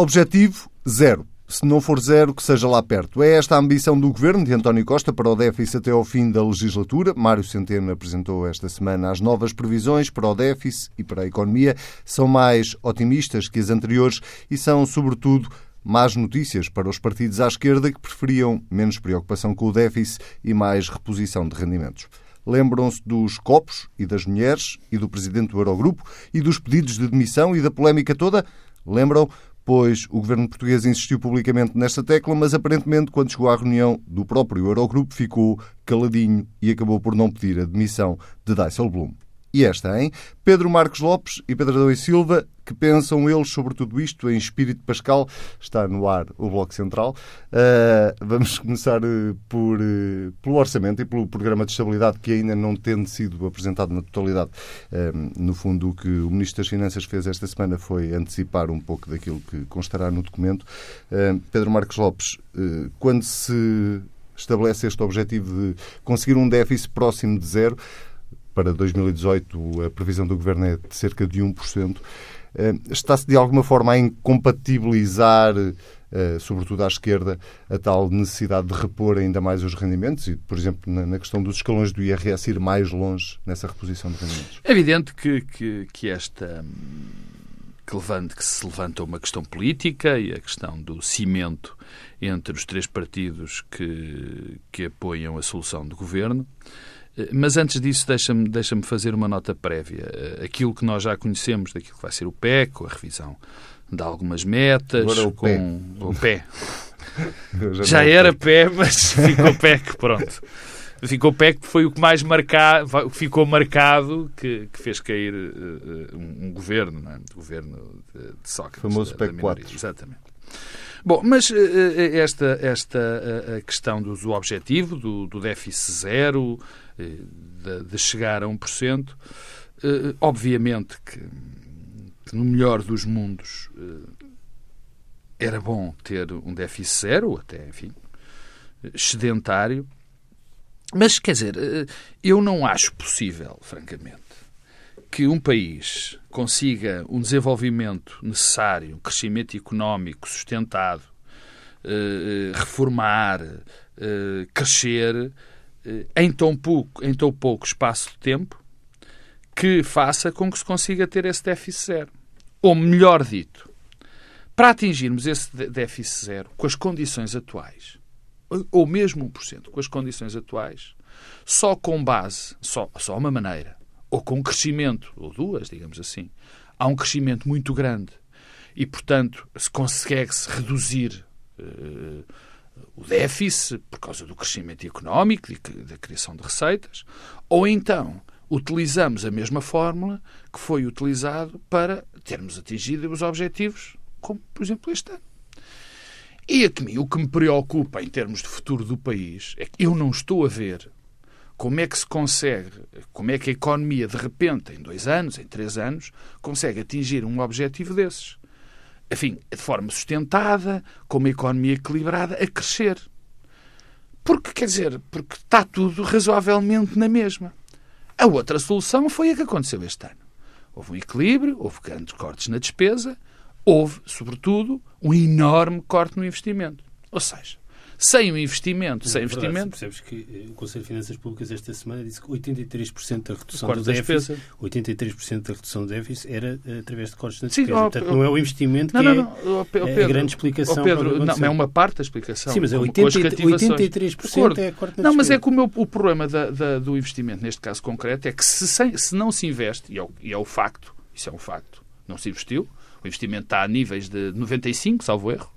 Objetivo zero. Se não for zero, que seja lá perto. É esta a ambição do governo de António Costa para o déficit até ao fim da legislatura. Mário Centeno apresentou esta semana as novas previsões para o déficit e para a economia. São mais otimistas que as anteriores e são, sobretudo, más notícias para os partidos à esquerda que preferiam menos preocupação com o déficit e mais reposição de rendimentos. Lembram-se dos copos e das mulheres e do presidente do Eurogrupo e dos pedidos de demissão e da polémica toda? Lembram pois o governo português insistiu publicamente nesta tecla, mas aparentemente, quando chegou à reunião do próprio Eurogrupo, ficou caladinho e acabou por não pedir a demissão de Dijsselbloem. E esta, hein? Pedro Marcos Lopes e Pedro Adão e Silva, que pensam eles sobre tudo isto em espírito pascal. Está no ar o Bloco Central. Uh, vamos começar uh, por, uh, pelo orçamento e pelo programa de estabilidade que ainda não tendo sido apresentado na totalidade. no fundo, o que o Ministro das Finanças fez esta semana foi antecipar um pouco daquilo que constará no documento. Pedro Marcos Lopes, quando se estabelece este objetivo de conseguir um déficit próximo de zero, para 2018 a previsão do Governo é de cerca de 1%. Eh, está-se de alguma forma a incompatibilizar, eh, sobretudo à esquerda, a tal necessidade de repor ainda mais os rendimentos e, por exemplo, na questão dos escalões do IRS, ir mais longe nessa reposição de rendimentos? É evidente que, que, que esta que, levante, que se levanta uma questão política e a questão do cimento entre os três partidos que, que apoiam a solução do governo. Mas antes disso, deixa-me deixa fazer uma nota prévia. Eh, aquilo que nós já conhecemos daquilo que vai ser o PEC, a revisão de algumas metas, Agora o com pé. o pé. já, já era pé, mas ficou PEC, pronto. Ficou PEC foi o que mais marcado, ficou marcado que, que fez cair uh, um, um, governo, não é? o governo de, de Sócrates. O famoso PEC 4. Exatamente. Bom, mas esta, esta a questão do, do objetivo, do, do déficit zero, de, de chegar a 1%, eh, obviamente que, que, no melhor dos mundos eh, era bom ter um déficit zero, até, enfim, excedentário. Mas, quer dizer, eh, eu não acho possível, francamente, que um país consiga um desenvolvimento necessário, um crescimento económico sustentado, reformar, crescer, em tão pouco, em tão pouco espaço de tempo que faça com que se consiga ter esse déficit zero. Ou melhor dito, para atingirmos esse déficit zero com as condições atuais, ou mesmo 1%, com as condições atuais, só com base, só, só uma maneira, ou com um crescimento, ou duas, digamos assim, há um crescimento muito grande e, portanto, se consegue-se reduzir uh, o déficit por causa do crescimento económico, da criação de receitas, ou então utilizamos a mesma fórmula que foi utilizado para termos atingido os objetivos, como, por exemplo, este ano. E a mim, o que me preocupa em termos de futuro do país é que eu não estou a ver como é que se consegue, como é que a economia, de repente, em dois anos, em três anos, consegue atingir um objetivo desses enfim, de forma sustentada, com uma economia equilibrada, a crescer. Porque, quer dizer, porque está tudo razoavelmente na mesma. A outra solução foi a que aconteceu este ano. Houve um equilíbrio, houve grandes cortes na despesa, houve, sobretudo, um enorme corte no investimento. Ou seja, sem o investimento, sem é investimento. Percebes que eh, o Conselho de Finanças Públicas esta semana disse que 83% da redução do déficit, 83% da redução do déficit era eh, através de cortes na despesa. Portanto, não é o investimento não, que não, não, é, Pedro, é a grande explicação. Pedro, não, é uma parte da explicação. Sim, mas é 80, 83% é corte na Não, mas é que o, meu, o problema da, da, do investimento, neste caso concreto, é que se, se não se investe, e é, o, e é o facto, isso é um facto, não se investiu, o investimento está a níveis de 95, salvo erro,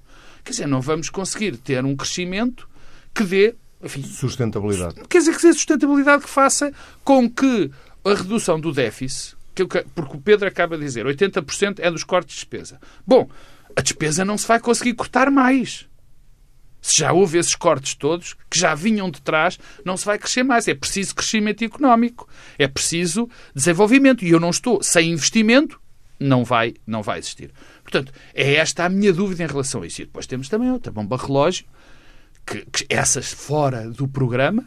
quer dizer, não vamos conseguir ter um crescimento que dê enfim, sustentabilidade. Quer dizer, que dê sustentabilidade que faça com que a redução do déficit, que, porque o Pedro acaba de dizer, 80% é dos cortes de despesa. Bom, a despesa não se vai conseguir cortar mais. Se já houve esses cortes todos, que já vinham de trás, não se vai crescer mais. É preciso crescimento económico. É preciso desenvolvimento. E eu não estou sem investimento, não vai, não vai existir. Portanto, é esta a minha dúvida em relação a isso. E depois temos também outra bomba relógio, que, que essas fora do programa,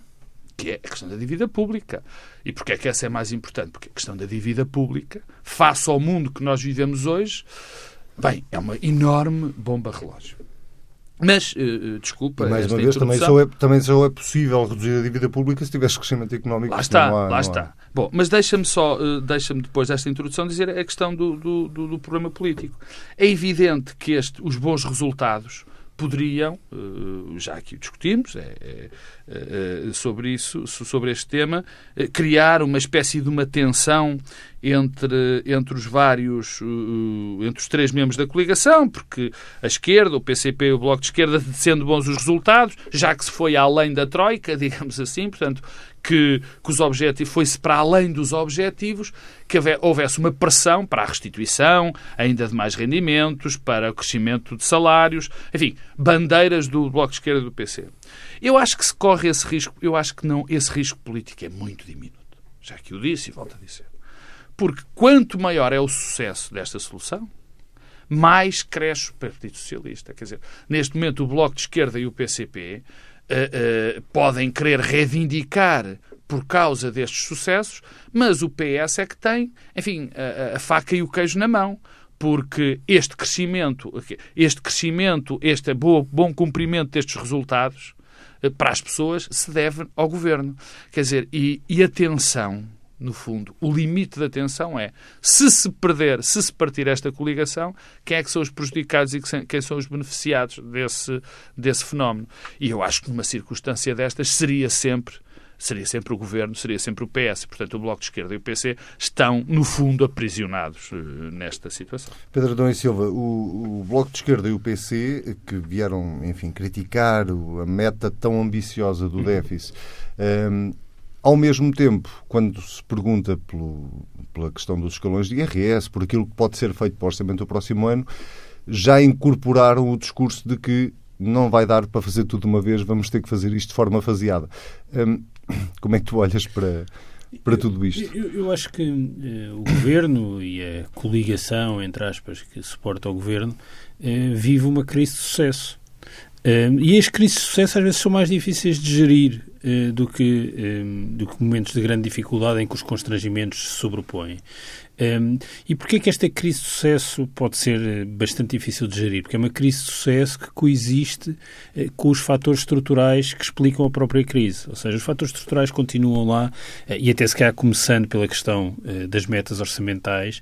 que é a questão da dívida pública. E porquê é que essa é mais importante? Porque a questão da dívida pública, face ao mundo que nós vivemos hoje, Bem, é uma enorme bomba relógio. Mas, uh, desculpa. E mais uma vez, também só, é, também só é possível reduzir a dívida pública se tivesse crescimento económico. Lá está, há, lá está. Há. Bom, mas deixa-me só, uh, deixa-me depois desta introdução dizer a questão do, do, do, do problema político. É evidente que este, os bons resultados poderiam, já aqui discutimos é, é, é, sobre isso, sobre este tema, criar uma espécie de uma tensão entre, entre os vários, entre os três membros da coligação, porque a esquerda, o PCP e o Bloco de Esquerda, sendo bons os resultados, já que se foi além da Troika, digamos assim, portanto, que, que os objetivos foi-se para além dos objetivos, que houvesse uma pressão para a restituição, ainda de mais rendimentos, para o crescimento de salários, enfim, bandeiras do Bloco de Esquerda e do PC. Eu acho que se corre esse risco, eu acho que não, esse risco político é muito diminuto. Já que o disse e volto a dizer. Porque quanto maior é o sucesso desta solução, mais cresce o Partido Socialista. Quer dizer, neste momento o Bloco de Esquerda e o PCP uh, uh, podem querer reivindicar por causa destes sucessos, mas o PS é que tem, enfim, a, a faca e o queijo na mão porque este crescimento, este crescimento, este bom, bom cumprimento destes resultados eh, para as pessoas se deve ao governo. Quer dizer, e, e atenção, no fundo, o limite da atenção é se se perder, se se partir esta coligação, quem é que são os prejudicados e quem são os beneficiados desse, desse fenómeno. E eu acho que numa circunstância destas seria sempre seria sempre o governo, seria sempre o PS. Portanto, o Bloco de Esquerda e o PC estão, no fundo, aprisionados uh, nesta situação. Pedro Adão e Silva, o, o, Bloco de Esquerda e o PC, que vieram, enfim, criticar a meta tão ambiciosa do déficit, um, ehm, ao mesmo tempo, quando se pergunta pelo, pela questão dos escalões de IRS, por aquilo que pode ser feito para o orçamento do próximo ano, já incorporaram o discurso de que não vai dar para fazer tudo de uma vez, vamos ter que fazer isto de forma faseada. Um, como é que tu olhas para, para tudo isto? Eu, eu acho que uh, o governo e a coligação, entre aspas, que suporta o governo, uh, vive uma crise de sucesso. E as crises de sucesso às vezes são mais difíceis de gerir do, que, do que momentos de grande dificuldade em que os constrangimentos se sobrepõem. E porquê que esta crise de sucesso pode ser eh, bastante difícil de gerir? Porque é uma crise de sucesso que coexiste eh, com os fatores estruturais que explicam a própria crise. Ou seja, os fatores estruturais continuam lá eh, e até se calhar começando pela questão eh, das metas orçamentais.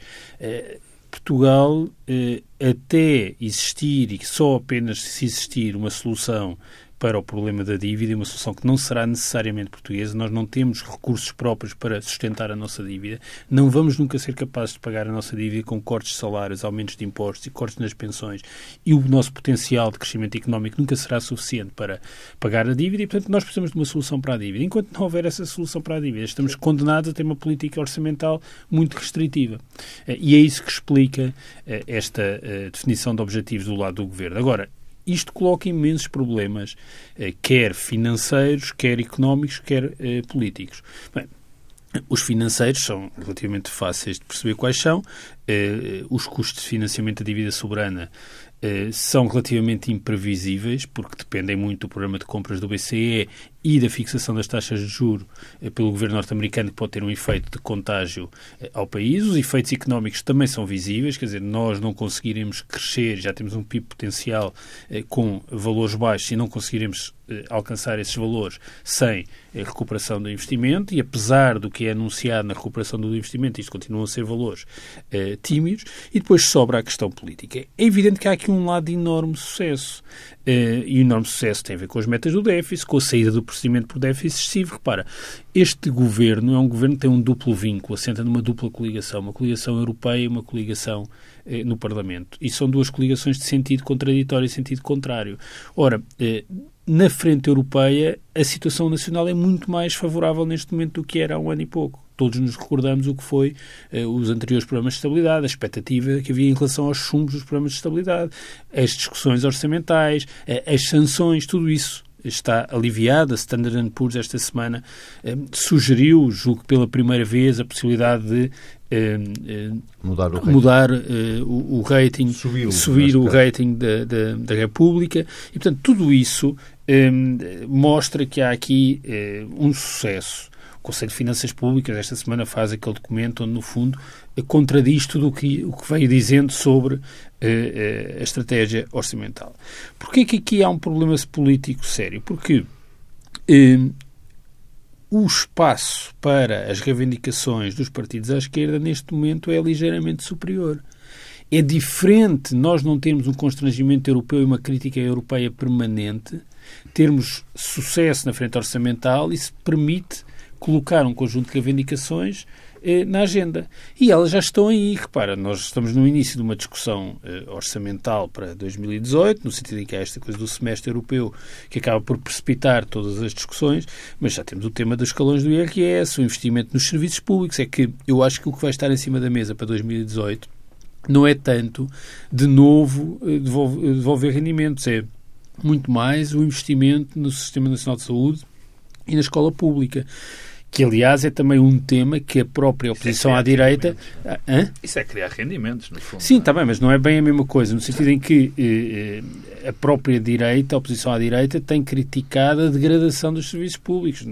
Portugal, eh, até existir e só apenas se existir uma solução para o problema da dívida uma solução que não será necessariamente portuguesa. Nós não temos recursos próprios para sustentar a nossa dívida. Não vamos nunca ser capazes de pagar a nossa dívida com cortes de salários, aumentos de impostos e cortes nas pensões. E o nosso potencial de crescimento económico nunca será suficiente para pagar a dívida e, portanto, nós precisamos de uma solução para a dívida. Enquanto não houver essa solução para a dívida, estamos condenados a ter uma política orçamental muito restritiva. Eh, e é isso que explica eh, esta eh, definição de objetivos do lado do governo. Agora, isto coloca imensos problemas, eh, quer financeiros, quer económicos, quer eh, políticos. Bem, os financeiros são relativamente fáceis de perceber quais são. Eh, os custos de financiamento da dívida soberana são relativamente imprevisíveis, porque dependem muito do programa de compras do BCE e da fixação das taxas de juro eh, pelo governo norte-americano, que pode ter um efeito de contágio eh, ao país. Os efeitos económicos também são visíveis, quer dizer, nós não conseguiremos crescer, já temos um PIB potencial com valores baixos e não conseguiremos alcançar esses valores sem recuperação do investimento e apesar do que é anunciado na recuperação do investimento, isto continuam a ser valores tímidos. E depois sobra a questão política. É evidente que há aqui um lado de enorme sucesso. E o enorme sucesso tem a ver com as metas do déficit, com a saída do procedimento por déficit excessivo. Repara, este governo é um governo que tem um duplo vínculo, assenta numa dupla coligação, uma coligação europeia e uma coligação uh, no Parlamento. E são duas coligações de sentido contraditório e sentido contrário. Ora, uh, na frente europeia, a situação nacional é muito mais favorável neste momento do que era há um ano e pouco todos nos recordamos o que foi uh, os anteriores programas de estabilidade, a expectativa que havia em relação aos chumbos dos programas de estabilidade, as discussões orçamentais, uh, as sanções, tudo isso está aliviada. A Standard Poor's esta semana eh, sugeriu, julgo pela primeira vez, a possibilidade de eh, mudar o rating, mudar, o, o, rating subir, subir o rating da, da, da, República. E, portanto, tudo isso mostra que há aqui um sucesso o Conselho de Finanças Públicas esta semana faz aquele documento onde, no fundo, contradiz tudo o que, o que veio dizendo sobre a estratégia orçamental. Porquê que aqui há um problema político sério? Porque o espaço para as reivindicações dos partidos à esquerda neste momento é ligeiramente superior. É diferente nós não termos um constrangimento europeu e uma crítica europeia permanente, termos sucesso na frente orçamental, isso permite colocar um conjunto de reivindicações eh, na agenda. E elas já estão aí. Repara, nós estamos no início de uma discussão eh, orçamental para 2018, no sentido em que há esta coisa do semestre europeu que acaba por precipitar todas as discussões, mas já temos o tema dos escalões do IRS, o investimento nos serviços públicos. É que eu acho que o que vai estar em cima da mesa para 2018 não é tanto, de novo, eh, devolver, devolver rendimentos, é muito mais o investimento no Sistema Nacional de Saúde e na escola pública que aliás é também um tema que a própria é oposição é à direita. Hã? Isso é criar rendimentos, no fundo. Sim, está bem, mas não é bem a mesma coisa, no sentido em que eh, eh, a própria direita, a oposição à direita, tem criticado a degradação dos serviços públicos,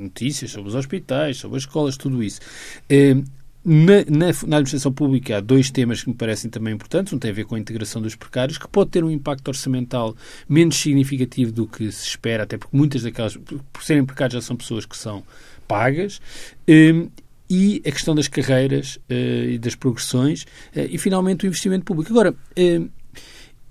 notícias sobre os hospitais, sobre as escolas, tudo isso. Eh, na, na, na, administração pública há dois temas que me parecem também importantes. Um tem a ver com a integração dos precários, que pode ter um impacto orçamental menos significativo do que se espera, até porque muitas daquelas, por serem precários, já são pessoas que são pagas. Um, e a questão das carreiras uh, e das progressões uh, e, finalmente, o investimento público. Agora, uh,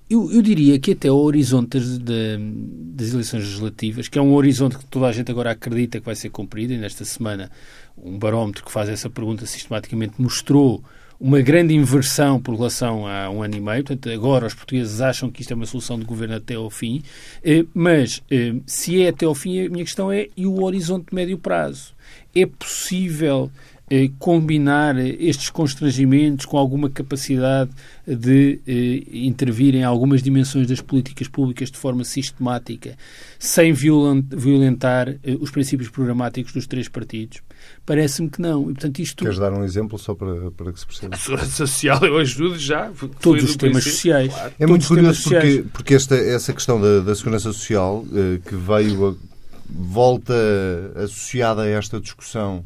eu, eu, diria que até o horizonte das, das, eleições legislativas, que é um horizonte que toda a gente agora acredita que vai ser cumprido, e nesta semana um barómetro que faz essa pergunta sistematicamente mostrou uma grande inversão por relação a um ano e meio. Portanto, agora os portugueses acham que isto é uma solução de governo até ao fim. Eh, mas, eh, se é até ao fim, a minha questão é e o horizonte de médio prazo? É possível eh, combinar estes constrangimentos com alguma capacidade de eh, intervir em algumas dimensões das políticas públicas de forma sistemática, sem violentar eh, os princípios programáticos dos três partidos? Parece-me que não. E, portanto, isto... Queres dar um exemplo só para, para que se perceba? A segurança social eu ajudo já. Todos os temas sociais. Claro. É muito curioso porque, porque esta, essa questão da, da segurança social eh, que veio a, volta associada a esta discussão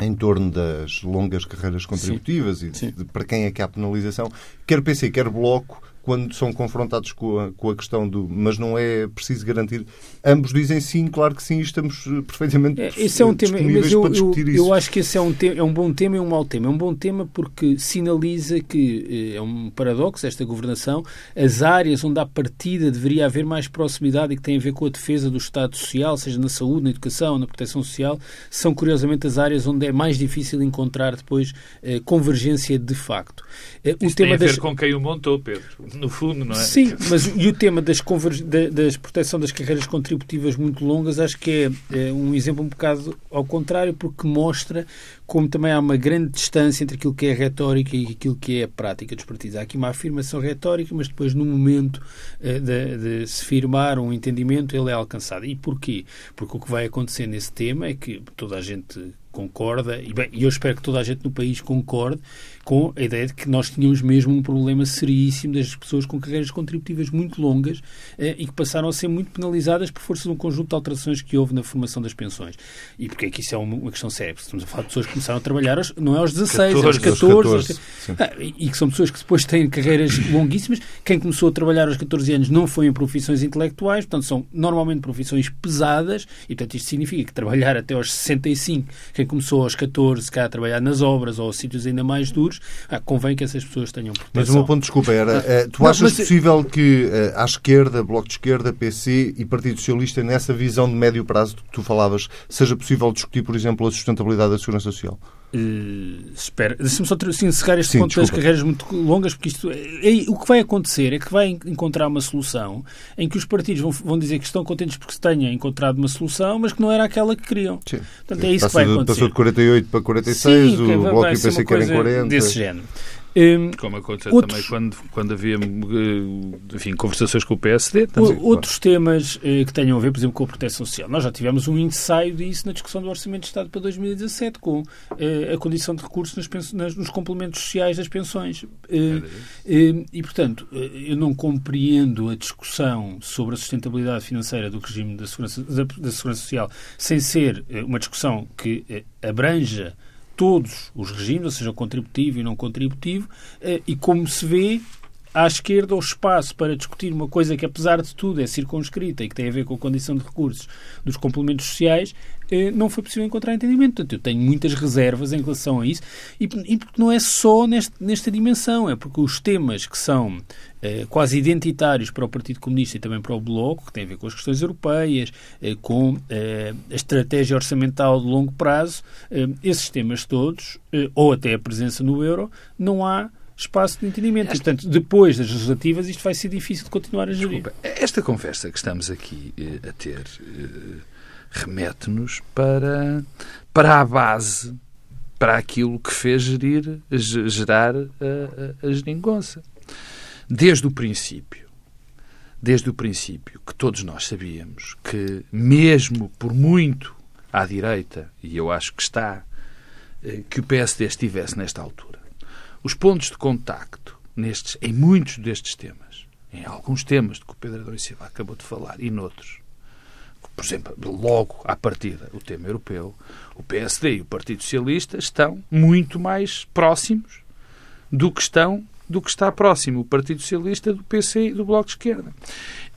em torno das longas carreiras contributivas sim, e de, de, para quem é que há penalização, quer PC, quer Bloco, quando são confrontados com a, com a questão do mas não é preciso garantir. Ambos dizem sim, claro que sim, estamos eh, perfeitamente é, esse é um tema, mas eu, eu, eu, acho que esse é um, tema, é um bom tema e um mau tema. É um bom tema porque sinaliza que eh, é um paradoxo esta governação, as áreas onde à partida deveria haver mais proximidade e que têm a ver com a defesa do Estado Social, seja na saúde, na educação, na proteção social, são curiosamente as áreas onde é mais difícil encontrar depois eh, convergência de facto. Isso o tema tem a ver das... com quem o montou, Pedro no fundo, não é? Sim, mas e o tema das, converg... das proteção das carreiras contributivas muito longas, acho que é, é, um exemplo um bocado ao contrário, porque mostra como também há uma grande distância entre aquilo que é retórica e aquilo que é a prática dos partidos. Há aqui uma afirmação retórica, mas depois, no momento eh, de, de, se firmar um entendimento, ele é alcançado. E porquê? Porque o que vai acontecer nesse tema é que toda a gente concorda, e bem, eu espero que toda a gente no país concorde com a ideia de que nós tínhamos mesmo um problema seríssimo das pessoas com carreiras contributivas muito longas eh, e que passaram a ser muito penalizadas por força de um conjunto de alterações que houve na formação das pensões. E porque é que isso é uma, questão séria? Porque estamos a falar de pessoas que começaram a trabalhar aos, não é aos 16, 14, é aos 14. 14 ah, e que são pessoas que depois têm carreiras longuíssimas. Quem começou a trabalhar aos 14 anos não foi em profissões intelectuais, portanto são normalmente profissões pesadas e portanto isto significa que trabalhar até aos 65, quem começou aos 14, cá a trabalhar nas obras ou sítios ainda mais duros, ah, convém que essas pessoas tenham proteção. Mas o meu ponto, desculpa, era, ah, tu não, achas mas... possível que uh, à esquerda, Bloco de Esquerda, PC e Partido Socialista, nessa visão de médio prazo que tu falavas, seja possível discutir, por exemplo, a sustentabilidade da segurança social? Uh, espera, deixa-me só assim, encerrar este Sim, ponto desculpa. das carreiras muito longas, porque isto é, é, o que vai acontecer é que vai encontrar uma solução em que os partidos vão, vão dizer que estão contentes porque se tenha encontrado uma solução, mas que não era aquela que queriam. Sim. Portanto, é isso Passa que vai acontecer. Passou de 48 para 46, Sim, o Bloco e o PC querem 40. Desse género. Um, Como aconteceu outros, também quando, quando havia eh, enfim, conversações com o PSD. Outros temas eh, que tenham a ver, por exemplo, com a proteção social. Nós já tivemos um ensaio disso na discussão do Orçamento de Estado para 2017, com eh, a condição de recursos nas, nas, nos complementos sociais das pensões. Eh, e, portanto, eu não compreendo a discussão sobre a sustentabilidade financeira do regime da segurança, da, da segurança social sem ser uma discussão que abranja todos os regimes, seja, contributivo e não contributivo, eh, e como se vê, à esquerda o espaço para discutir uma coisa que, apesar de tudo, é circunscrita e que tem a ver com a condição de recursos dos complementos sociais, não foi possível encontrar entendimento. Portanto, eu tenho muitas reservas em relação a isso e, e porque não é só neste, nesta dimensão, é porque os temas que são eh, quase identitários para o Partido Comunista e também para o Bloco, que têm a ver com as questões europeias, eh, com eh, a estratégia orçamental de longo prazo, eh, esses temas todos, eh, ou até a presença no euro, não há espaço de entendimento. E, portanto, depois das legislativas, isto vai ser difícil de continuar a gerir. Desculpa, esta conversa que estamos aqui eh, a ter eh, remete-nos para, para a base, para aquilo que fez gerir, gerar a, a, a geringonça. Desde o princípio, desde o princípio, que todos nós sabíamos que, mesmo por muito à direita, e eu acho que está, eh, que o PSD estivesse nesta altura, os pontos de contacto nestes, em muitos destes temas, em alguns temas de que o Pedro Adão e Silva acabou de falar e noutros, por exemplo, logo à partida, o tema europeu, o PSD e o Partido Socialista estão muito mais próximos do que estão do que está próximo o Partido Socialista do PC e do Bloco de Esquerda.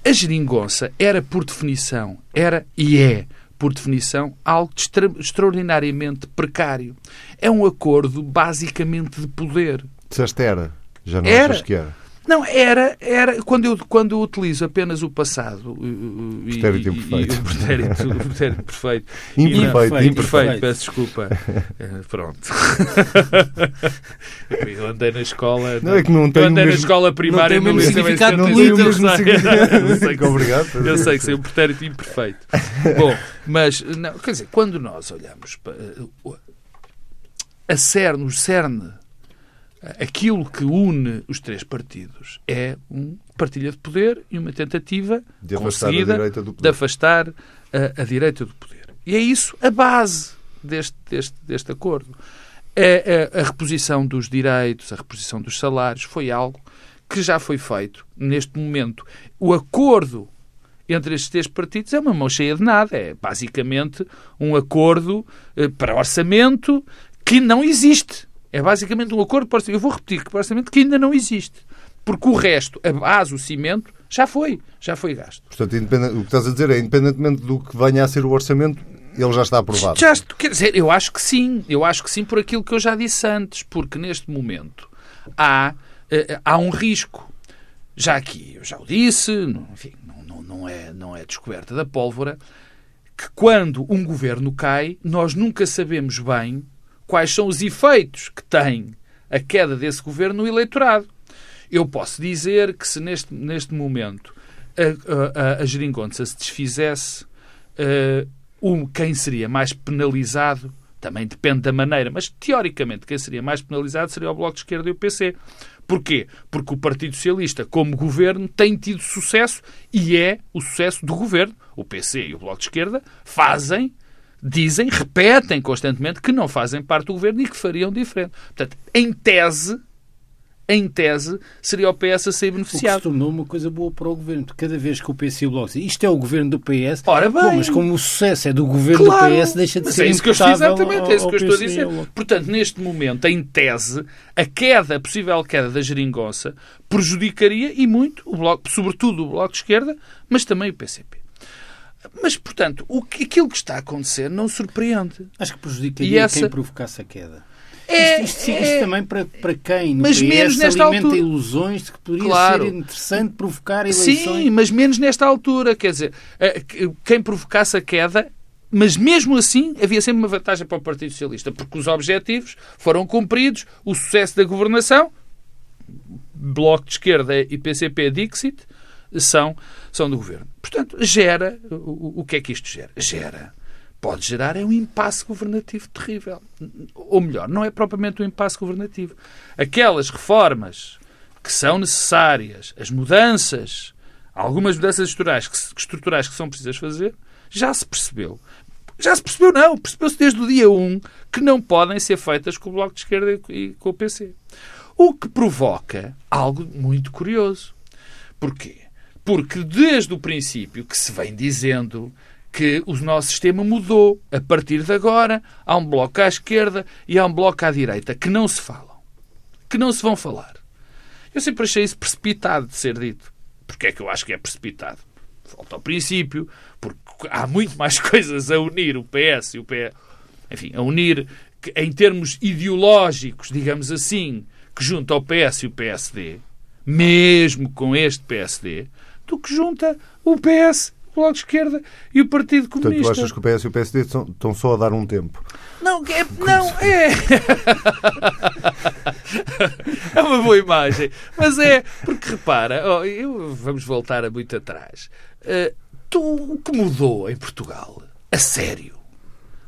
A geringonça era, por definição, era e é, por definição, algo extra extraordinariamente precário. É um acordo basicamente de poder. Disseste era, já não Era. achas que era. Não, era, era quando eu, quando eu utilizo apenas o passado e, Pretérito e- imperfeito. e o pretérito, o pretérito perfeito. Imperfeito, E imperfeito. peço desculpa. Eh, Pronto. eu andei na escola. Não, é que não eu tem o andei na mesmo- escola primária não tem o mesmo significado Não tem o mesmo eu sei. significado. Eu sei que- Obrigado. eu sei que sei um pretérito imperfeito. Bom, mas, não, quer dizer, quando nós olhamos para o- a cerne, o cerne, aquilo que une os três partidos é uma partilha de poder e uma tentativa De afastar a conseguida direita do de poder. afastar a, a direita do poder. E é isso a base deste, deste, deste acordo. É, é a reposição dos direitos, a reposição dos salários, foi algo que já foi feito neste momento. O acordo entre estes três partidos é uma mão cheia de nada. É basicamente um acordo eh, para orçamento que não existe. É basicamente um acordo para orçamento. Eu vou repetir que para orçamento que ainda não existe. Porque o resto, a base, o cimento, já foi. Já foi gasto. Portanto, o que estás a dizer é, independentemente do que venha a ser o orçamento, ele já está aprovado. Já, quer dizer, eu acho que sim. Eu acho que sim por aquilo que eu já disse antes. Porque neste momento há, eh, há um risco. Já aqui, eu já o disse, enfim, não, não, não, é, não é descoberta da pólvora, que quando um governo cai, nós nunca sabemos bem quais são os efeitos que tem a queda desse governo no eleitorado. Eu posso dizer que se neste, neste momento a, a, a geringonça se desfizesse, eh, um, quem seria mais penalizado, também depende da maneira, mas teoricamente quem seria mais penalizado seria o Bloco de Esquerda e o PC. Porquê? Porque o Partido Socialista, como governo, tem tido sucesso e é o sucesso do governo. O PC e o Bloco de Esquerda fazem, dizem, repetem constantemente que não fazem parte do governo e que fariam diferente. Portanto, em tese, em tese, seria o PS a ser O que se beneficiado. tornou uma coisa boa para o governo. Cada vez que o PS e o Bloco dizem isto é o governo do PS, Ora bem. bom, mas como o sucesso é do governo Claro, do PS, deixa de ser é isso que eu estou exatamente, é isso que eu estou a dizer. Portanto, neste momento, em tese, a queda, a possível queda da geringonça prejudicaria e muito o bloco, sobretudo o Bloco de Esquerda, mas também o PCP. Mas, portanto, o que, aquilo que está a acontecer não surpreende. Acho que prejudicaria essa- quem provocasse a queda. É, isto, isto, é- isto também para, para quem Mas PS menos nesta alimenta altura. ilusões de que poderia Claro. ser interessante provocar eleições. Sim, mas menos nesta altura. Quer dizer, eh, que- quem provocasse a queda, mas mesmo assim havia sempre uma vantagem para o Partido Socialista, porque os objetivos foram cumpridos, o sucesso da governação, Bloco de Esquerda e PCP Dixit, são, são do governo. Portanto, gera. O, o que é que isto gera? Gera. Pode gerar é um impasse governativo terrível. Ou melhor, não é propriamente um impasse governativo. Aquelas reformas que são necessárias, as mudanças, algumas mudanças estruturais que, estruturais que são precisas fazer, já se percebeu. Já se percebeu, não. Percebeu-se desde o dia 1 que não podem ser feitas com o Bloco de Esquerda e com o PC. O que provoca algo muito curioso. Porquê? Porque desde o princípio que se vem dizendo que o nosso sistema mudou. A partir de agora, há um bloco à esquerda e há um bloco à direita que não se falam, que não se vão falar. Eu sempre achei isso precipitado de ser dito. Porque é que eu acho que é precipitado? Falta ao princípio, porque há muito mais coisas a unir o PS e o PS. Enfim, a unir em termos ideológicos, digamos assim, que junta o PS e o PSD, mesmo com este PSD, do que junta o PS o Bloco de Esquerda e o Partido Comunista. Portanto, tu achas que o PS e o PSD estão só a dar um tempo? Não, é, não, é. é uma boa imagem. Mas é, porque repara, oh, eu, vamos voltar a muito atrás. Uh, tu, o que mudou em Portugal, a sério,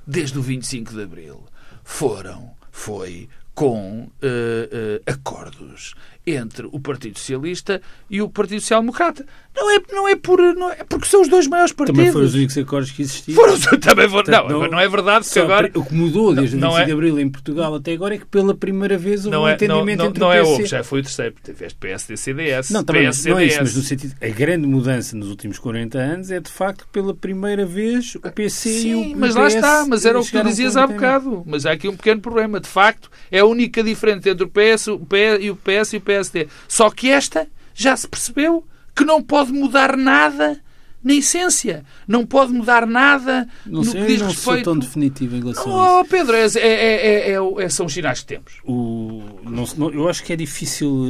desde o 25 de Abril, foram, foi com uh, uh, acordos entre o Partido Socialista e o Partido Social Democrata. Não é, não é por. Não é, porque são os dois maiores partidos. Também foram os únicos acordos que existiam. Foram, também foram, Portanto, não, não, não, é verdade que agora. O que mudou desde não, o 25 é, de Abril em Portugal até agora é que pela primeira vez houve não um é, entendimento não, entre não o. Não é houve, já foi o terceiro. Tiveste PSD, CDS. Não, também PS, não é isso, mas no sentido. A grande mudança nos últimos 40 anos é de facto pela primeira vez o PC Sim, e o. Mas PS lá está, mas era o que tu dizias há bocado. Mas há aqui um pequeno problema. De facto, é a única diferença entre o PS, o PS e o PS e o PSD. Só que esta já se percebeu que não pode mudar nada na essência. Não pode mudar nada não no sei, que diz não respeito... tão definitivo em relação não, a isso. Pedro, é, é, é, são os sinais que temos. O, não, eu acho que é difícil...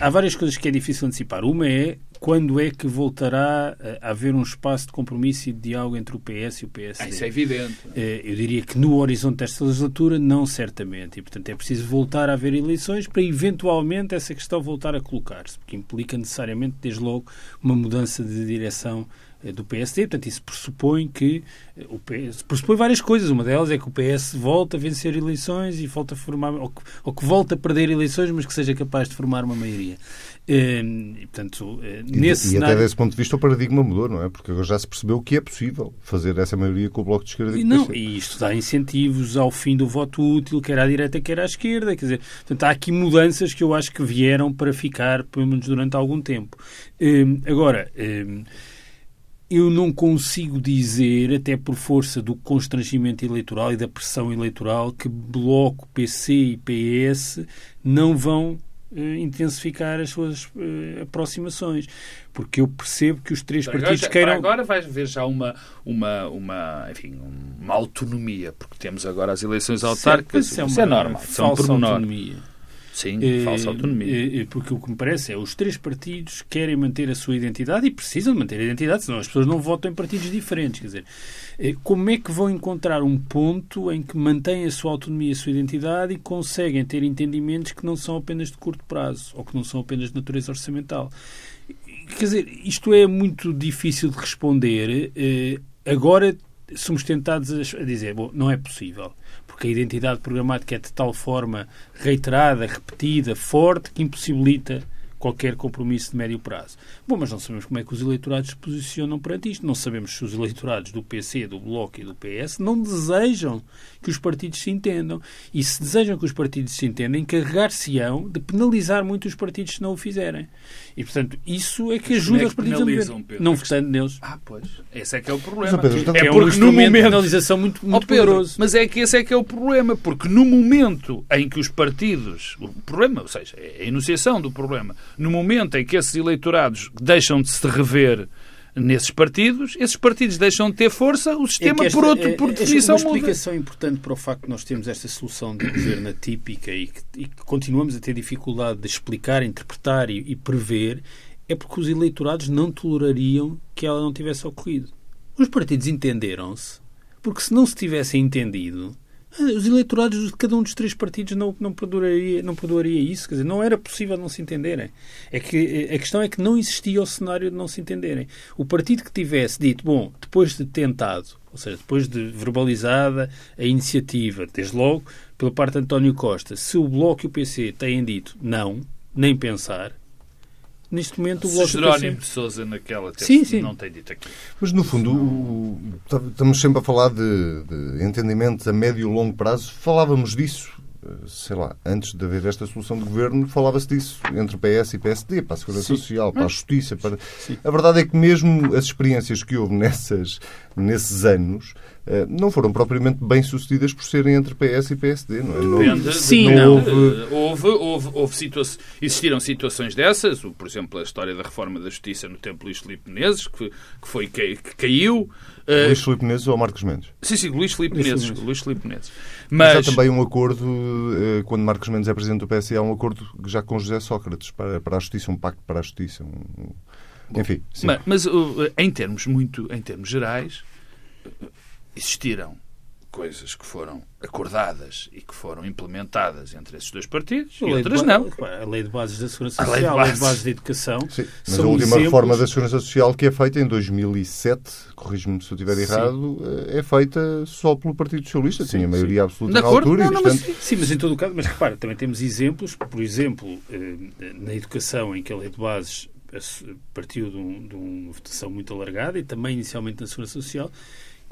há várias coisas que é difícil antecipar. Uma é quando é que voltará a haver um espaço de compromisso e de diálogo entre o PS e o PSD? Ah, isso é evidente. Eu diria que no horizonte desta legislatura, não certamente. E, portanto, é preciso voltar a haver eleições para, eventualmente, essa questão voltar a colocar-se, porque implica necessariamente, desde logo, uma mudança de direção do PSD. Portanto, isso pressupõe que o PS pressupõe várias coisas. Uma delas é que o PS volta a vencer eleições e volta a formar, ou que, ou que volta a perder eleições, mas que seja capaz de formar uma maioria. Ehm, e, portanto, eh, nesse e, cenário... até desse ponto de vista o paradigma mudou, não é? Porque agora já se percebeu que é possível fazer essa maioria com o Bloco de Esquerda e, não, e isto dá incentivos ao fim do voto útil, quer à direita, quer à esquerda. Quer dizer, portanto, há aqui mudanças que eu acho que vieram para ficar, pelo menos durante algum tempo. Ehm, agora ehm, eu não consigo dizer, até por força do constrangimento eleitoral e da pressão eleitoral, que Bloco, PC e PS não vão intensificar as suas uh, aproximações. Porque eu percebo que os três partidos queiram. Agora vais ver já uma, uma, uma, enfim, uma autonomia, porque temos agora as eleições autárquicas. Isso é, isso é normal. São autonomia. Sim, falsa autonomia. Porque o que me parece é os três partidos querem manter a sua identidade e precisam de manter a identidade, senão as pessoas não votam em partidos diferentes. Quer dizer, como é que vão encontrar um ponto em que mantêm a sua autonomia e a sua identidade e conseguem ter entendimentos que não são apenas de curto prazo ou que não são apenas de natureza orçamental? Quer dizer, isto é muito difícil de responder. Agora somos tentados a dizer, bom, não é possível porque a identidade programática é de tal forma reiterada, repetida, forte, que impossibilita qualquer compromisso de médio prazo. Bom, mas não sabemos como é que os eleitorados se posicionam perante isto. Não sabemos se os eleitorados do PC, do Bloco e do PS não desejam que os partidos se entendam. E se desejam que os partidos se entendam, encarregar-se-ão de penalizar muito os partidos se não o fizerem. E, portanto, isso é que ajuda é os partidos a mover. Não votando neles. Ah, pois. Esse é que é o problema. Pedro, então é, é porque um no momento de penalização muito, muito oh, Pedro, poderoso. Mas é que esse é que é o problema. Porque no momento em que os partidos... O problema, ou seja, é a enunciação do problema no momento em que esses eleitorados deixam de se rever nesses partidos, esses partidos deixam de ter força, o sistema, é esta, por outro, é, por é, definição, muda. Uma explicação muda. importante para o facto de nós termos esta solução de governo atípica e que, e que, continuamos a ter dificuldade de explicar, interpretar e, e prever é porque os eleitorados não tolerariam que ela não tivesse ocorrido. Os partidos entenderam-se, porque se não se tivessem entendido, os eleitorados de cada um dos três partidos não, não, perdoaria, não perdoaria isso. Quer dizer, não era possível não se entenderem. É que, a questão é que não existia o cenário de não se entenderem. O partido que tivesse dito, bom, depois de tentado, ou seja, depois de verbalizada a iniciativa, desde logo, pela parte de António Costa, se o Bloco e o PC têm dito não, nem pensar, neste momento o Bloco Jerónimo de Sousa naquela sim, sim. não tem dito aqui. Mas no fundo, o, estamos sempre a falar de, de entendimentos a médio e longo prazo. Falávamos disso sei lá, antes de haver esta solução de governo, falava-se disso entre PS e PSD, para a Segurança Sim. Social, para a Justiça. Para... A verdade é que mesmo as experiências que houve nessas, nesses anos eh, não foram propriamente bem sucedidas por serem entre PS e PSD, não é? Depende. Não, Sim, não, não. Houve... Houve, houve, houve situa existiram situações dessas, por exemplo, a história da reforma da Justiça no tempo Luís Filipe Menezes, que, que, foi, que, que caiu. Eh, Luís Filipe Menezes ou Marcos Mendes? Sim, sim, Luís Filipe Menezes. Luís Filipe Menezes. Mas... Mas há também um acordo, eh, quando Marcos Mendes é presidente do PS, há um acordo já com José Sócrates para, para a Justiça, um pacto para a Justiça. Um... Enfim, sim. Mas, mas em termos muito, em termos gerais, existiram coisas que foram acordadas e que foram implementadas entre esses dois partidos e outras não. A Lei de Bases da Segurança Social, a Lei de Bases da Educação. Sim, mas a última exemplos... reforma da Segurança Social que é feita em 2007, corrijo-me se eu estiver errado, sim. é feita só pelo Partido Socialista, tinha maioria absoluta na, altura. Não, e, portanto... mas, sim, mas em todo o caso, mas repara, também temos exemplos, por exemplo, eh, na educação em que a Lei de Bases partiu de, um, de uma votação muito alargada e também inicialmente na Segurança Social,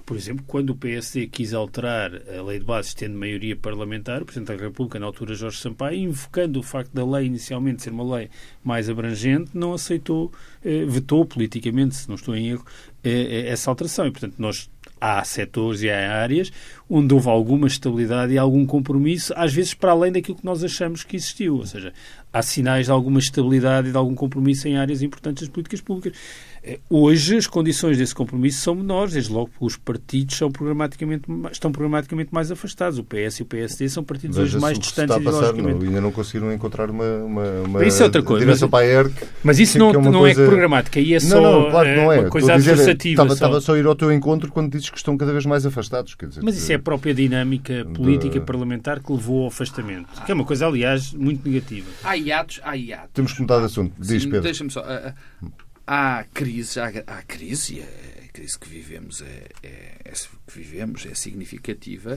por exemplo, quando o PSD quis alterar a lei de bases tendo maioria parlamentar, o Presidente da República, na altura Jorge Sampaio, invocando o facto da lei inicialmente ser uma lei mais abrangente, não aceitou, eh, vetou politicamente, se não estou em erro, eh, eh essa alteração. E, portanto, nós há setores e há áreas onde houve alguma estabilidade e algum compromisso, às vezes para além daquilo que nós achamos que existiu. Ou seja, há sinais de alguma estabilidade e de algum compromisso em áreas importantes das políticas públicas. Eh, hoje as condições desse compromisso são menores, desde logo porque os partidos são programaticamente, estão programaticamente mais afastados. O PS e o PSD são partidos Veja hoje mais distantes está a passar, não, ainda não conseguiram encontrar uma, uma, uma isso é outra coisa, direção mas, para a ERC. Mas isso não, é, não coisa... é programática, aí é só não, não, claro que não é. uma coisa dizer, administrativa. Estava, só. estava só a ir ao teu encontro quando dizes que estão cada vez mais afastados. Quer dizer, mas isso é a própria dinâmica política de... parlamentar que levou ao afastamento, que é uma coisa, aliás, muito negativa. Há hiatos, há hiatos. Temos que mudar de assunto. Diz, Pedro. Deixa-me só. Uh, uh, há crise, há, há crise, a crise que vivemos é, é, é, que vivemos é significativa,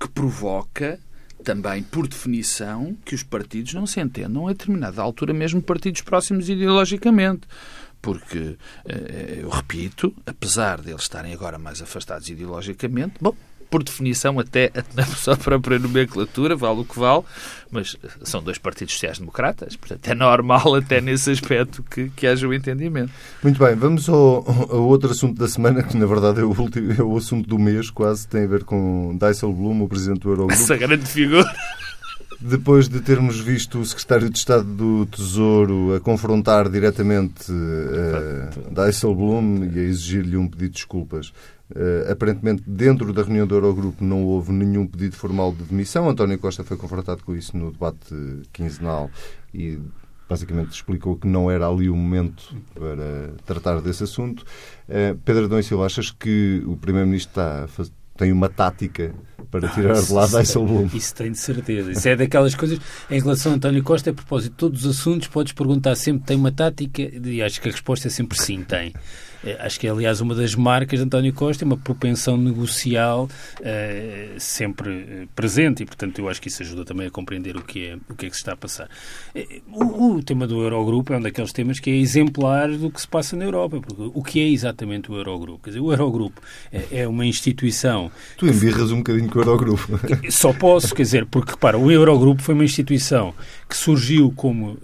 que provoca também, por definição, que os partidos não se entendam a determinada altura, mesmo partidos próximos ideologicamente. Porque, eh, eu repito, apesar de eles estarem agora mais afastados ideologicamente, bom, por definição, até na sua própria nomenclatura, vale o que vale, mas são dois partidos sociais-democratas, portanto é normal até nesse aspecto que, que haja o entendimento. Muito bem, vamos ao, ao outro assunto da semana, que na verdade é o, último, é o assunto do mês, quase tem a ver com Dijsselbloem, o presidente do Eurogrupo. Essa grande figura. Depois de termos visto o secretário de Estado do Tesouro a confrontar diretamente uh, Dijsselbloem e a exigir-lhe um pedido de desculpas, Uh, aparentemente, dentro da reunião do Eurogrupo não houve nenhum pedido formal de demissão. António Costa foi confrontado com isso no debate quinzenal e basicamente explicou que não era ali o momento para tratar desse assunto. Uh, Pedro Adão e Silva, achas que o Primeiro-Ministro tem uma tática para tirar ah, de lado Dijsselbloem. Isso tem de certeza. Isso é daquelas coisas. Em relação a António Costa, a propósito de todos os assuntos, podes perguntar sempre: tem uma tática? E acho que a resposta é sempre sim, tem. É, acho que é, aliás, uma das marcas de António Costa, uma propensão negocial é, sempre eh, presente e, portanto, eu acho que isso ajuda também a compreender o que é, o que, é que se está a passar. Eh, o, o, tema do Eurogrupo é um daqueles temas que é exemplar do que se passa na Europa, porque o que é exatamente o Eurogrupo? Quer dizer, o Eurogrupo é, é uma instituição... Tu embirras um bocadinho com o Eurogrupo. Só posso, quer dizer, porque, para o Eurogrupo foi uma instituição que surgiu como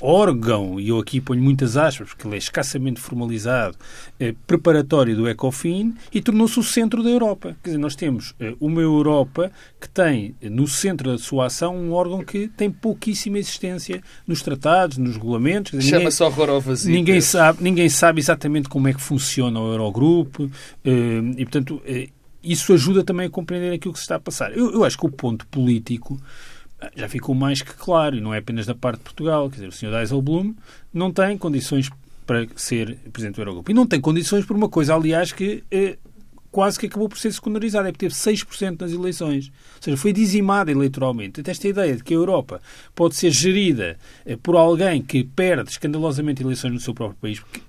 órgão, e eu aqui ponho muitas aspas, porque ele é escassamente formalizado, eh, preparatório do ECOFIN e tornou-se o centro da Europa. Quer dizer, nós temos eh, uma Europa que tem eh, no centro da sua ação um órgão que tem pouquíssima existência nos tratados, nos regulamentos. Chama-se horror ao vazio. Ninguém sabe, ninguém sabe exatamente como é que funciona o Eurogrupo eh, e, portanto, eh, isso ajuda também a compreender aquilo que se está a passar. Eu, eu acho que o ponto político já ficou mais que claro, e não é apenas da parte de Portugal. Quer dizer, o Sr. Dijsselbloem não tem condições para ser Presidente do Eurogrupo. E não tem condições por uma coisa, aliás, que eh, quase que acabou por ser secundarizada, é porque teve 6% nas eleições. Ou seja, foi dizimada eleitoralmente. Até esta ideia de que a Europa pode ser gerida eh, por alguém que perde escandalosamente eleições no seu próprio país, porque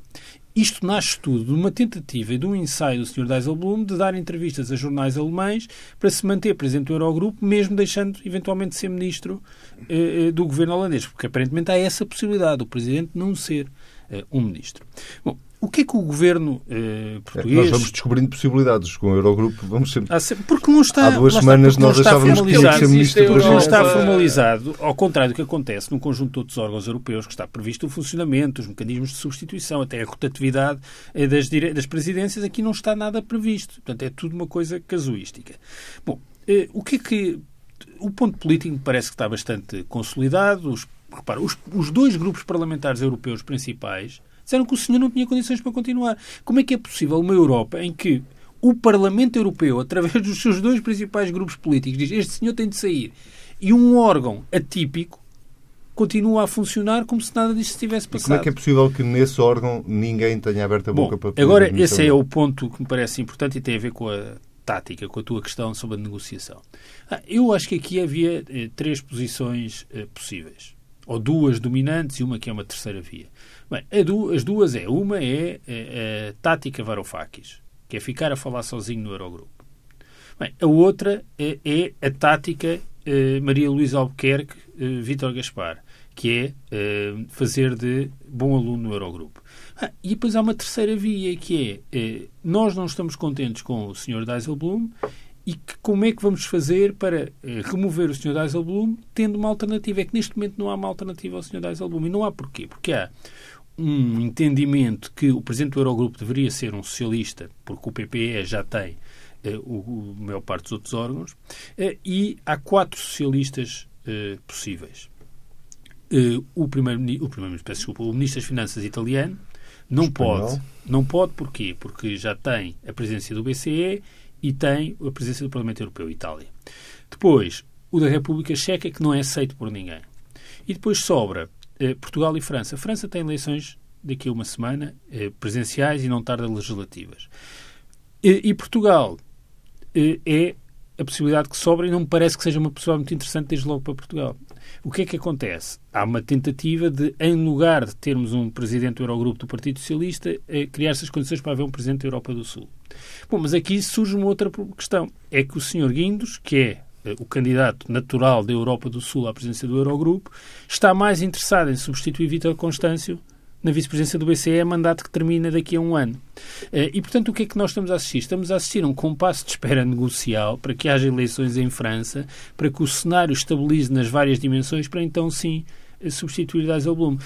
isto nasce tudo de uma tentativa e de um ensaio do Sr. Dijsselbloem de dar entrevistas a jornais alemães para se manter presente no Eurogrupo, mesmo deixando eventualmente de ser ministro eh, eh, do governo holandês, porque aparentemente há essa possibilidade, o presidente não ser eh, um ministro. Bom, o que é que o governo eh, português. Nós vamos descobrindo possibilidades com o Eurogrupo, vamos sempre. sempre... Porque não está. Há duas semanas nós achávamos que ele ser ministro Porque não está formalizado, ao contrário do que acontece num conjunto de outros órgãos europeus, que está previsto o funcionamento, os mecanismos de substituição, até a rotatividade eh, das, dire... das presidências, aqui não está nada previsto. Portanto, é tudo uma coisa casuística. Bom, eh, o que é que. O ponto político parece que está bastante consolidado. Os, repara, os, os dois grupos parlamentares europeus principais disseram que o senhor não tinha condições para continuar. Como é que é possível uma Europa em que o Parlamento Europeu, através dos seus dois principais grupos políticos, diz este senhor tem de sair e um órgão atípico continua a funcionar como se nada disto tivesse passado. E como é que é possível que nesse órgão ninguém tenha aberto a boca Bom, para Agora, esse é o ponto que me parece importante e tem a ver com a tática, com a tua questão sobre a negociação. Ah, eu acho que aqui havia eh, três posições eh, possíveis. Ou duas dominantes e uma que é uma terceira via. Bem, as duas é. Uma é a, é, a tática Varoufakis, que é ficar a falar sozinho no Eurogrupo. Bem, a outra é, é a tática eh, Maria Luísa Albuquerque, eh, Vítor Gaspar, que é eh, fazer de bom aluno no Eurogrupo. Ah, e depois há uma terceira via, que é nós não estamos contentes com o Sr. Dijsselbloem e que, como é que vamos fazer para remover o Sr. Dijsselbloem tendo uma alternativa? É que neste momento não há uma alternativa ao Sr. Dijsselbloem. E não há porquê. Porque há um entendimento que o Presidente do Eurogrupo deveria ser um socialista, porque o PPE já tem eh, o, a maior parte dos outros órgãos, eh, e há quatro socialistas eh, possíveis. O primeiro, o primeiro desculpa, o Ministro das Finanças italiano não Espanhol. pode. Não pode porquê? Porque já tem a presidência do BCE e tem a presidência do Parlamento Europeu, Itália. Depois, o da República Checa, que não é aceito por ninguém. E depois sobra eh, Portugal e França. A França tem eleições daqui a uma semana, eh, presenciais e não tarda legislativas. E, e Portugal eh, é a possibilidade que sobra e não me parece que seja uma possibilidade muito interessante desde logo para Portugal. O que é que acontece? Há uma tentativa de, em lugar de termos um presidente do Eurogrupo do Partido Socialista, criar-se as condições para haver um presidente da Europa do Sul. Bom, mas aqui surge uma outra questão. É que o Sr. Guindos, que é eh, o candidato natural da Europa do Sul à presidência do Eurogrupo, está mais interessado em substituir Vítor Constâncio na vice-presidência do BCE, mandato que termina daqui a um ano. Eh, e, portanto, o que é que nós estamos a assistir? Estamos a assistir a um compasso de espera negocial para que haja eleições em França, para que o cenário estabilize nas várias dimensões, para então, sim, substituir Dijsselbloem.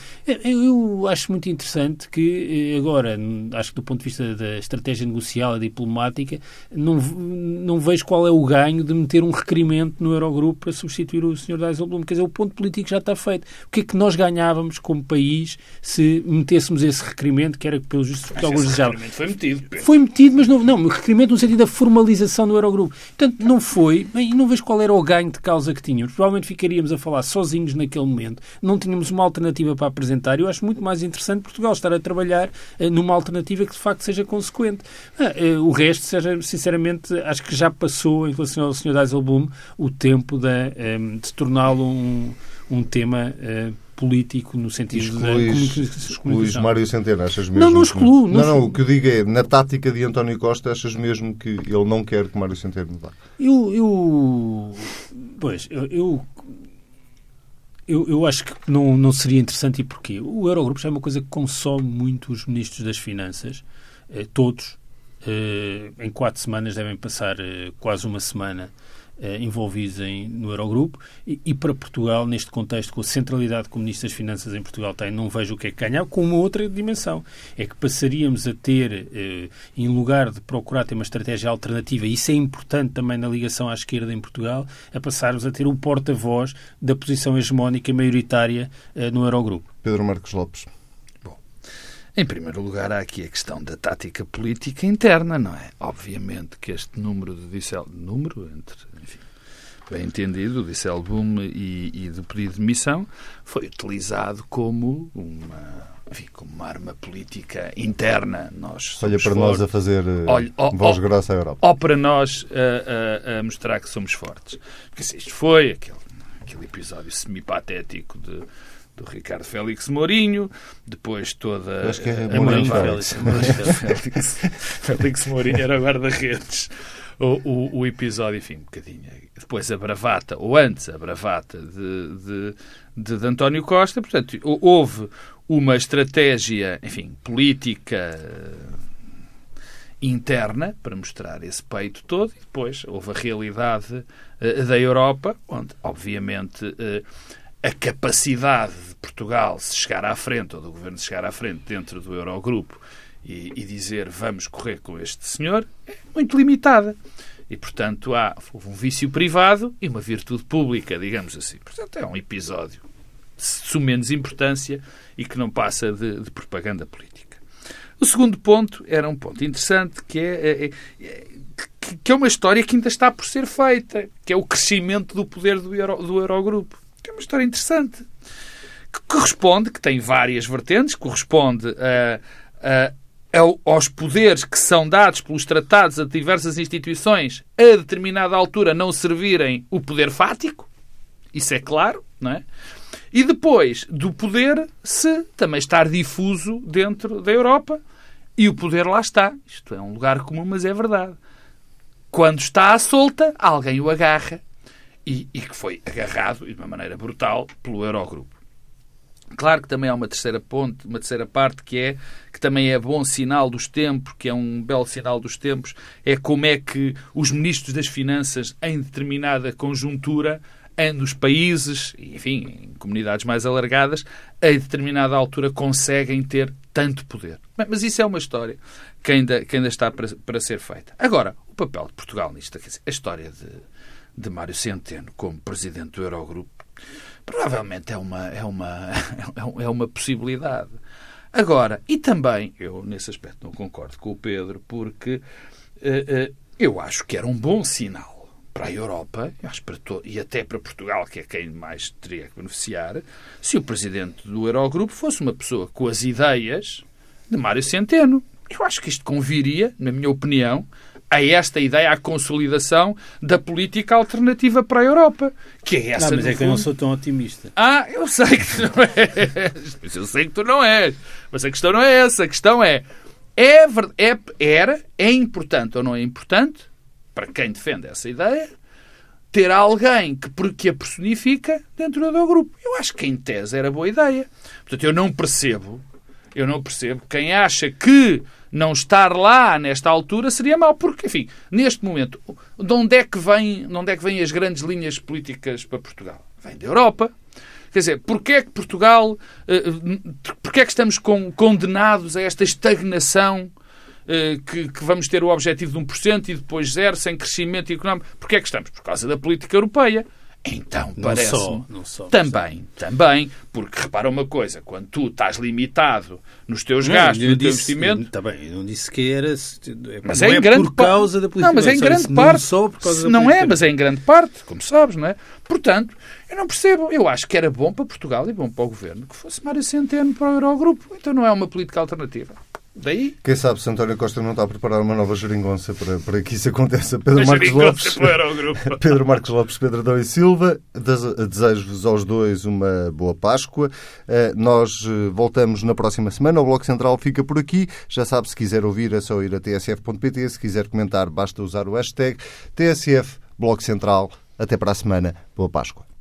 Eu acho muito interessante que eh, agora, acho que do ponto de vista da estratégia negocial e diplomática, não, não vejo qual é o ganho de meter um requerimento no Eurogrupo para substituir o Sr. Dijsselbloem. Quer dizer, o ponto político já está feito. O que é que nós ganhávamos como país se metêssemos esse requerimento, que era pelos justos que alguns desejavam? foi metido. Pedro. Foi metido, mas não, não, requerimento no sentido da formalização do Eurogrupo. Portanto, não foi, e não vejo qual era o ganho de causa que tínhamos. Provavelmente ficaríamos a falar sozinhos naquele momento não tínhamos uma alternativa para apresentar. Eu acho muito mais interessante Portugal estar a trabalhar uh, numa alternativa que de facto seja consequente. Uh, uh, o resto, seja, sinceramente, acho que já passou em relação ao Sr. Dijsselbloem o tempo de, um, de torná-lo um, um tema político no sentido excluís, da excluís Mário Centeno, achas mesmo? Não, não excluo. Não, não, não, o que eu digo é, na tática de António Costa, achas mesmo que ele não quer que Mário Centeno vá? Eu, eu pois, eu, eu eu, eu acho que não, não seria interessante. E porquê? O Eurogrupo já é uma coisa que consome muito os ministros das Finanças, eh, todos. Eh, em quatro semanas devem passar eh, quase uma semana eh, envolvidos em, no Eurogrupo e, e, para Portugal, neste contexto, com a centralidade que o Ministro das Finanças em Portugal tem, não vejo o que é que ganhar, com uma outra dimensão. É que passaríamos a ter, eh, em lugar de procurar ter uma estratégia alternativa, isso é importante também na ligação à esquerda em Portugal, a passarmos a ter o porta-voz da posição hegemónica maioritária eh, no Eurogrupo. Pedro Marcos Lopes. Em primeiro lugar, há aqui a questão da tática política interna, não é? Obviamente que este número de Dissel... número entre, enfim, bem entendido, de Disselboom e, e do pedido de demissão, foi utilizado como uma enfim, como uma arma política interna. Nós Olha para fortes. nós a fazer eh, Olha, voz grossa à Europa. Ou para nós a, a, a mostrar que somos fortes. Porque se isto foi aquele, aquele episódio semi-patético de do Ricardo Félix Mourinho, depois toda... Acho que é, é Mourinho Félix. Félix. Félix. Félix Mourinho era guarda-redes. o, o, o, episódio, enfim, um bocadinho. Depois a bravata, ou antes a bravata de, de, de, de António Costa. Portanto, houve uma estratégia, enfim, política interna para mostrar esse peito todo e depois houve a realidade uh, da Europa, onde, obviamente, uh, a capacidade de Portugal se chegar à frente, ou do governo se chegar à frente dentro do Eurogrupo e, e dizer vamos correr com este senhor, é muito limitada. E, portanto, há um vício privado e uma virtude pública, digamos assim. Portanto, é um episódio de menos importância e que não passa de, de propaganda política. O segundo ponto era um ponto interessante, que é, é, é, que é uma história que ainda está por ser feita, que é o crescimento do poder do, Euro, do Eurogrupo. É uma história interessante. Que corresponde, que tem várias vertentes, corresponde a, a aos poderes que são dados pelos tratados a diversas instituições a determinada altura não servirem o poder fático, isso é claro, não é? E depois do poder se também estar difuso dentro da Europa. E o poder lá está. Isto é um lugar comum, mas é verdade. Quando está à solta, alguém o agarra. E, e que foi agarrado, de uma maneira brutal, pelo Eurogrupo. Claro que também há uma terceira ponte, uma terceira parte que é que também é bom sinal dos tempos, que é um belo sinal dos tempos, é como é que os ministros das finanças em determinada conjuntura nos países, enfim, em comunidades mais alargadas, a determinada altura conseguem ter tanto poder. Mas isso é uma história que ainda, que ainda está para, para ser feita. Agora, o papel de Portugal nisto, a história de, de Mário Centeno como presidente do Eurogrupo, provavelmente é uma, é uma, é uma possibilidade. Agora, e também, eu nesse aspecto não concordo com o Pedro, porque uh, uh, eu acho que era um bom sinal para a Europa para todo, e até para Portugal, que é quem mais teria que beneficiar, se o presidente do Eurogrupo fosse uma pessoa com as ideias de Mário Centeno. Eu acho que isto conviria, na minha opinião, a esta ideia, à consolidação da política alternativa para a Europa. Que é essa, não, mas é que eu não sou tão otimista. Ah, eu sei que tu não és. Eu sei que tu não és. Mas a questão não é essa. A questão é, é, é era, é importante ou não é importante para quem defende essa ideia, ter alguém que, que a personifica dentro do grupo. Eu acho que em tese era boa ideia. Portanto, eu não percebo, eu não percebo quem acha que não estar lá nesta altura seria mau, porque, enfim, neste momento, de onde é que vêm, de onde é que vêm as grandes linhas políticas para Portugal? Vem da Europa. Quer dizer, porquê é que Portugal, eh, porquê é que estamos condenados a esta estagnação eh, que, que, vamos ter o objetivo de 1% e depois zero, sem crescimento económico. Porquê é que estamos? Por causa da política europeia. Então, parece também, também, porque repara uma coisa, quando tu estás limitado nos teus não, gastos, no teu investimento... Também, eu não disse que era... Mas é, é em grande por causa da política. Não, mas é em grande parte. Não só por causa Não é, mas é em grande parte, como sabes, não é? Portanto, eu não percebo. Eu acho que era bom para Portugal e bom para o Governo que fosse Mário Centeno para o Eurogrupo. Então não é uma política alternativa. Daí? Quem sabe se António Costa não está a preparar uma nova geringonça para, para que isso aconteça. Pedro Marcos Lopes, Pedro Marcos Lopes, Pedro Adão e Silva, desejo-vos aos dois uma boa Páscoa. Eh, nós eh, voltamos na próxima semana. O Bloco Central fica por aqui. Já sabe, se quiser ouvir é só ir a tsf.pt. Se quiser comentar, basta usar o hashtag TSF Bloco Central. Até para a semana. Boa Páscoa.